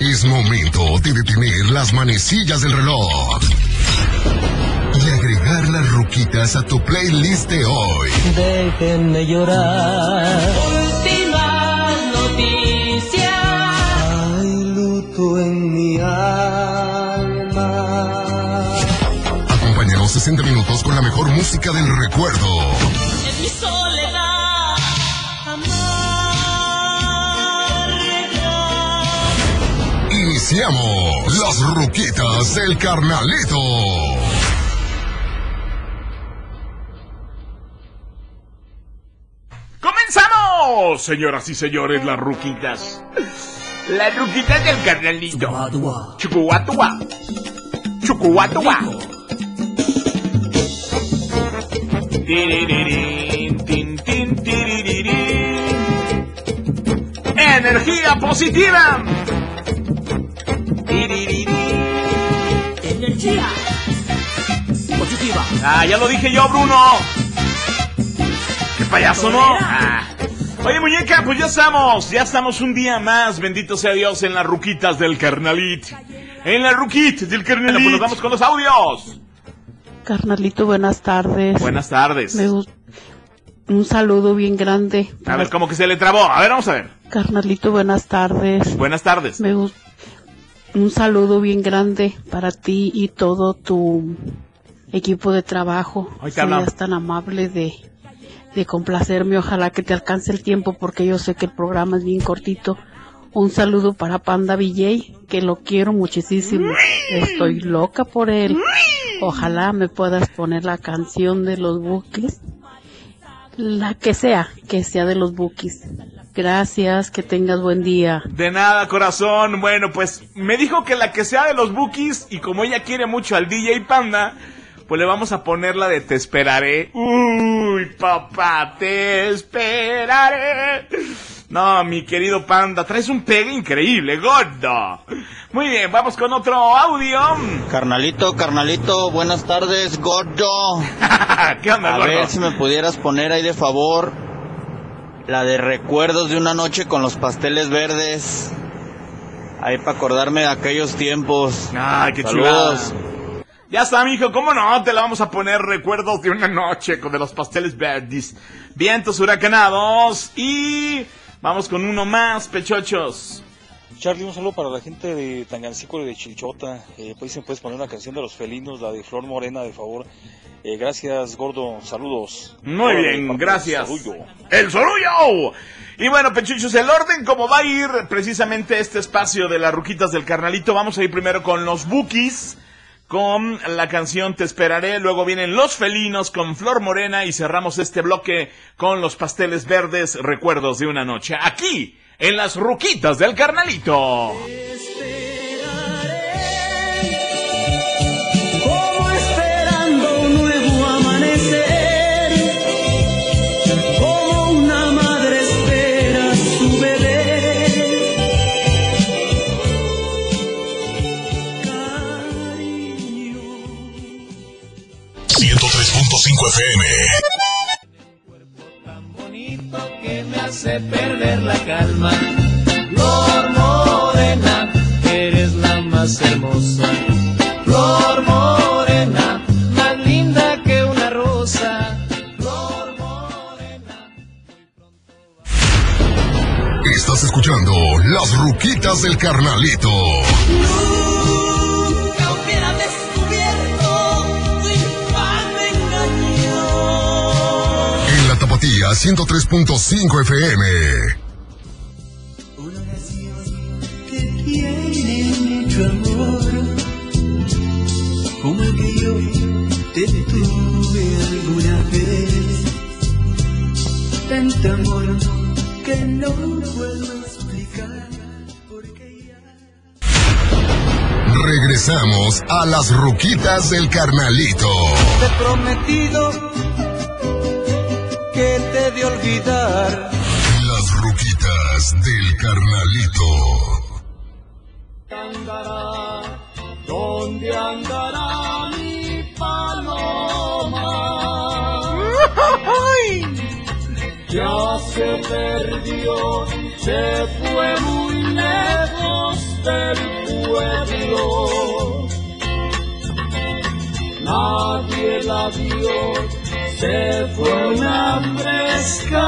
Es momento de detener las manecillas del reloj y agregar las ruquitas a tu playlist de hoy. Déjenme llorar. Últimas noticias. Hay luto en mi alma. Acompáñanos 60 minutos con la mejor música del recuerdo. Iniciamos las ruquitas del carnalito. ¡Comenzamos! Señoras y señores, las ruquitas. Las ruquitas del carnalito. Chucuatua. Chucuatua. Energía positiva. Energía. Positiva. Ah, ya lo dije yo, Bruno. Qué payaso, ¿no? Ah. Oye, muñeca, pues ya estamos, ya estamos un día más, bendito sea Dios, en las ruquitas del carnalit. En las ruquitas del carnalit. Bueno, pues nos vamos con los audios. Carnalito, buenas tardes. Buenas tardes. Me un saludo bien grande. A ver, como que se le trabó. A ver, vamos a ver. Carnalito, buenas tardes. Buenas tardes. Me un saludo bien grande para ti y todo tu equipo de trabajo. Hablamos. Seas tan amable de, de complacerme. Ojalá que te alcance el tiempo porque yo sé que el programa es bien cortito. Un saludo para Panda VJ, que lo quiero muchísimo. Estoy loca por él. Ojalá me puedas poner la canción de los Bookies. La que sea, que sea de los Bookies. Gracias, que tengas buen día. De nada, corazón. Bueno, pues me dijo que la que sea de los bookies y como ella quiere mucho al DJ Panda, pues le vamos a poner la de Te esperaré. Uy, papá, te esperaré. No, mi querido Panda, traes un pegue increíble, gordo. Muy bien, vamos con otro audio. Carnalito, carnalito, buenas tardes, gordo. ¿Qué onda, A gordo? ver si me pudieras poner ahí de favor la de recuerdos de una noche con los pasteles verdes. Ahí para acordarme de aquellos tiempos. Ay, qué Saludos. chulada. Ya está, mijo, ¿cómo no? Te la vamos a poner recuerdos de una noche con de los pasteles verdes. Vientos huracanados y vamos con uno más, pechochos. Charlie, un saludo para la gente de Tangancícuaro y de Chilchota. Eh, pues me puedes poner una canción de los felinos, la de Flor Morena, de favor. Eh, gracias, gordo. Saludos. Muy bien, gracias. Sorullo. ¡El sorullo! Y bueno, pechuchos, el orden como va a ir precisamente este espacio de las ruquitas del carnalito, vamos a ir primero con los bookies, con la canción Te esperaré, luego vienen los felinos con Flor Morena y cerramos este bloque con los pasteles verdes, recuerdos de una noche, aquí, en las ruquitas del carnalito. FM. que me hace perder la calma. Flor morena, eres la más hermosa. Flor morena, más linda que una rosa. Flor morena. Estás escuchando las ruquitas del carnalito. La tapatía 103.5 FM. Una oración que tiene mucho amor, como que yo te tuve alguna vez. Tanto amor que no puedo explicar, porque ya. Regresamos a las ruquitas del carnalito. Te prometido gente de olvidar. Las ruquitas del carnalito. Andará, ¿Dónde andará mi paloma? Ya se perdió, se fue muy lejos del pueblo. Nadie la vio se fue una fresca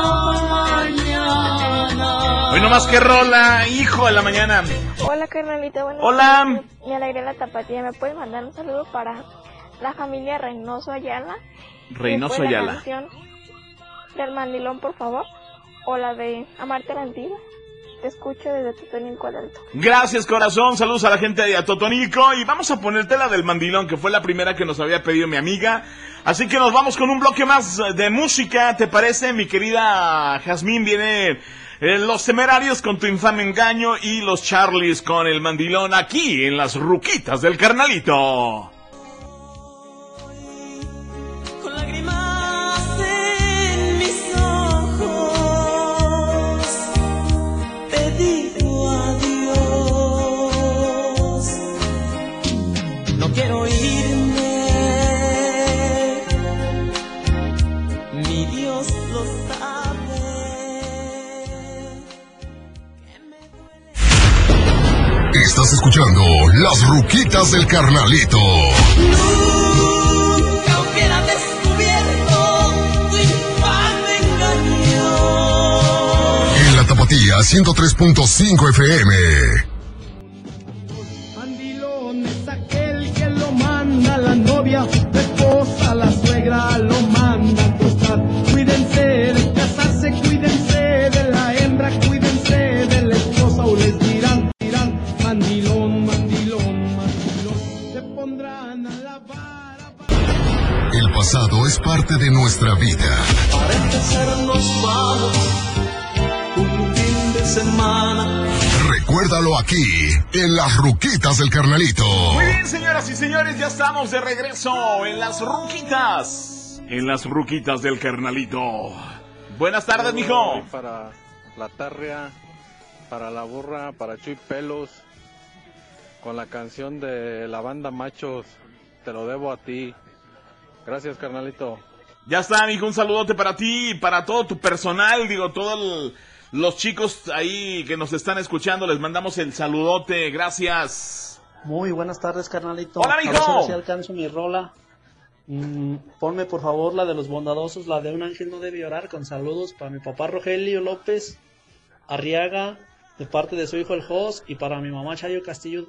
mañana. Hoy nomás que rola, hijo de la mañana. Hola carnalita, buenas Hola. Me alegré la tapatía. ¿Me puedes mandar un saludo para la familia Reynoso Ayala? Reynoso Después la Ayala. canción del mandilón, por favor. O la de Amarte la Antigua. Te desde Alto. Gracias, corazón. Saludos a la gente de Atotonico. Y vamos a ponerte la del mandilón, que fue la primera que nos había pedido mi amiga. Así que nos vamos con un bloque más de música. ¿Te parece, mi querida Jazmín? Viene eh, Los Temerarios con tu infame engaño y los Charlies con el mandilón aquí en las ruquitas del carnalito. No quiero irme, mi Dios lo sabe. Estás escuchando Las Ruquitas del Carnalito. Nunca hubiera descubierto tu infame engaño. En la Tapatía 103.5 FM. Pasado es parte de nuestra vida. Para empezar nos vamos un fin de semana. Recuérdalo aquí, en Las Ruquitas del Carnalito. Muy bien, señoras y señores, ya estamos de regreso en las ruquitas. En las ruquitas del carnalito. Buenas tardes, mijo. Para la tarria, para la burra, para Chuy Pelos, con la canción de la banda Machos, te lo debo a ti. Gracias, carnalito. Ya está, mijo, un saludote para ti y para todo tu personal, digo, todos los chicos ahí que nos están escuchando, les mandamos el saludote, gracias. Muy buenas tardes, carnalito. Hola, A ver mijo. si alcanzo mi rola. Mm, ponme, por favor, la de los bondadosos, la de Un ángel no debe llorar, con saludos para mi papá Rogelio López Arriaga, de parte de su hijo el Jos, y para mi mamá Chayo Castillo.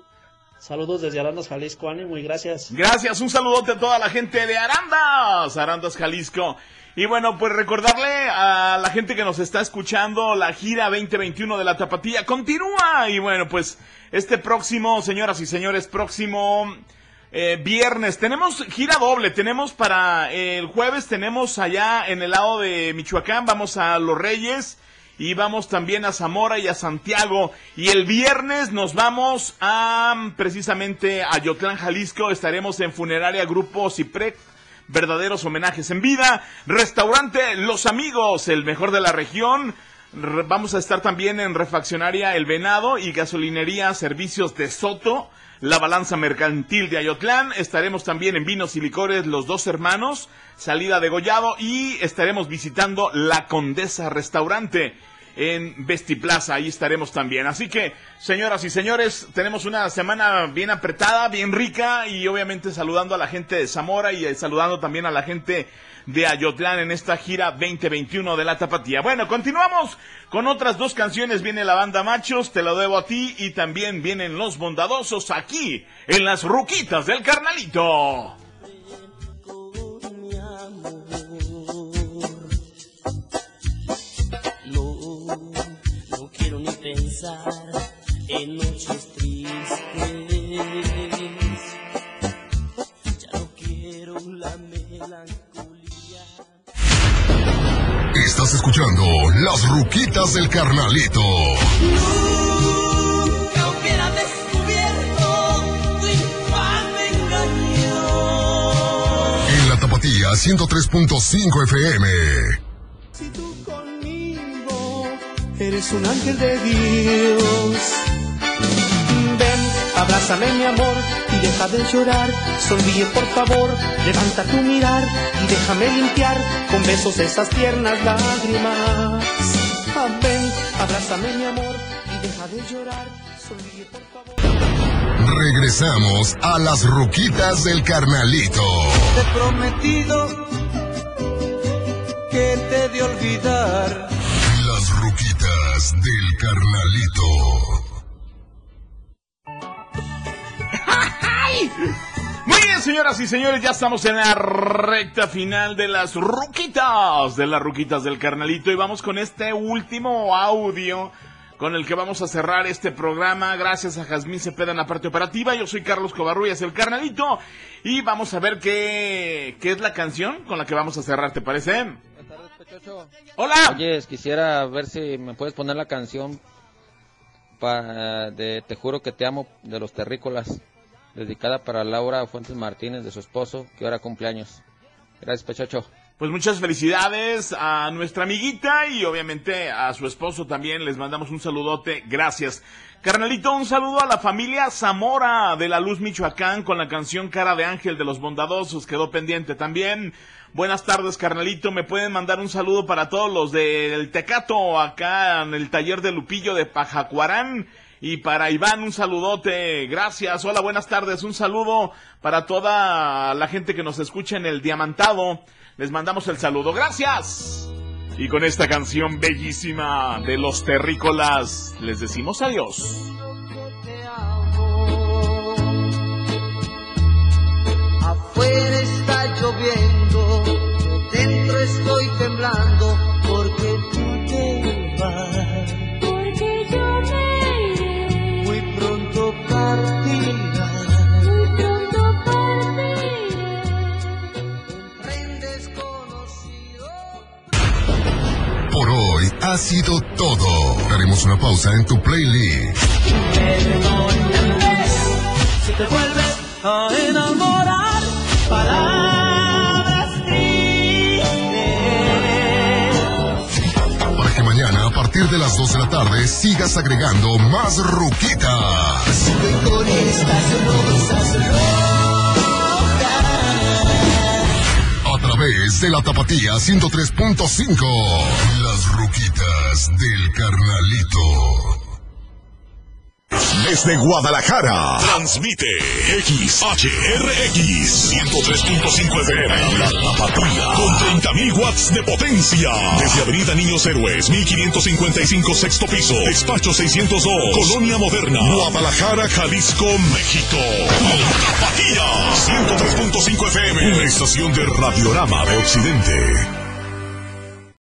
Saludos desde Arandas, Jalisco. Ánimo gracias. Gracias, un saludote a toda la gente de Arandas, Arandas, Jalisco. Y bueno, pues recordarle a la gente que nos está escuchando, la gira 2021 de la Tapatía continúa. Y bueno, pues este próximo, señoras y señores, próximo eh, viernes, tenemos gira doble. Tenemos para eh, el jueves, tenemos allá en el lado de Michoacán, vamos a Los Reyes. Y vamos también a Zamora y a Santiago. Y el viernes nos vamos a mm, precisamente a Yotlán, Jalisco. Estaremos en Funeraria Grupo Ciprec. Verdaderos homenajes en vida. Restaurante Los Amigos, el mejor de la región. Re- Vamos a estar también en Refaccionaria El Venado y Gasolinería Servicios de Soto. La Balanza Mercantil de Ayotlán. Estaremos también en Vinos y Licores Los Dos Hermanos. Salida de Gollado. Y estaremos visitando La Condesa Restaurante en Vestiplaza. Ahí estaremos también. Así que, señoras y señores, tenemos una semana bien apretada, bien rica. Y obviamente saludando a la gente de Zamora y eh, saludando también a la gente de Ayotlán en esta gira 2021 de la Tapatía. Bueno, continuamos con otras dos canciones. Viene la banda Machos, Te lo debo a ti, y también vienen Los Bondadosos aquí en las Ruquitas del Carnalito. Pensar en noches tristes. Ya no quiero la melancolía. Estás escuchando Las Ruquitas del Carnalito. Nunca hubiera descubierto tu infame engaño. En la Tapatía 103.5 FM. Eres un ángel de Dios. Ven, abrázame mi amor y deja de llorar. Sonríe por favor, levanta tu mirar y déjame limpiar con besos esas tiernas lágrimas. Ven, abrázame mi amor y deja de llorar. Sonríe por favor. Regresamos a las ruquitas del carnalito. Te he prometido que te de olvidar. Del carnalito. Muy bien, señoras y señores, ya estamos en la recta final de las ruquitas, de las ruquitas del carnalito y vamos con este último audio con el que vamos a cerrar este programa. Gracias a Jazmín Cepeda en la parte operativa. Yo soy Carlos Covarrubias, el carnalito, y vamos a ver qué, qué es la canción con la que vamos a cerrar, ¿te parece? Hola. Oye, quisiera ver si me puedes poner la canción pa- de Te juro que te amo de los terrícolas, dedicada para Laura Fuentes Martínez de su esposo, que ahora cumpleaños. Gracias, Pechocho. Pues muchas felicidades a nuestra amiguita y obviamente a su esposo también. Les mandamos un saludote. Gracias. Carnalito, un saludo a la familia Zamora de la Luz Michoacán con la canción Cara de Ángel de los Bondadosos. Quedó pendiente también. Buenas tardes, carnalito. Me pueden mandar un saludo para todos los del Tecato acá en el taller de Lupillo de Pajacuarán. Y para Iván, un saludote. Gracias. Hola, buenas tardes. Un saludo para toda la gente que nos escucha en el Diamantado. Les mandamos el saludo. Gracias. Y con esta canción bellísima de los terrícolas, les decimos adiós. Afuera está lloviendo, dentro estoy temblando ha sido todo. Daremos una pausa en tu playlist. Si te vuelves a enamorar, palabras tristes. Para que mañana a partir de las 2 de la tarde sigas agregando más ruquitas. Con estas rosas A través de la Tapatía 103.5. Desde Guadalajara, transmite XHRX 103.5 FM, La Tapatía, con 30.000 watts de potencia. Desde Avenida Niños Héroes, 1555 sexto piso, despacho 602, Colonia Moderna, Guadalajara, Jalisco, México. La Tapatía, 103.5 FM, una estación de Radiorama de Occidente.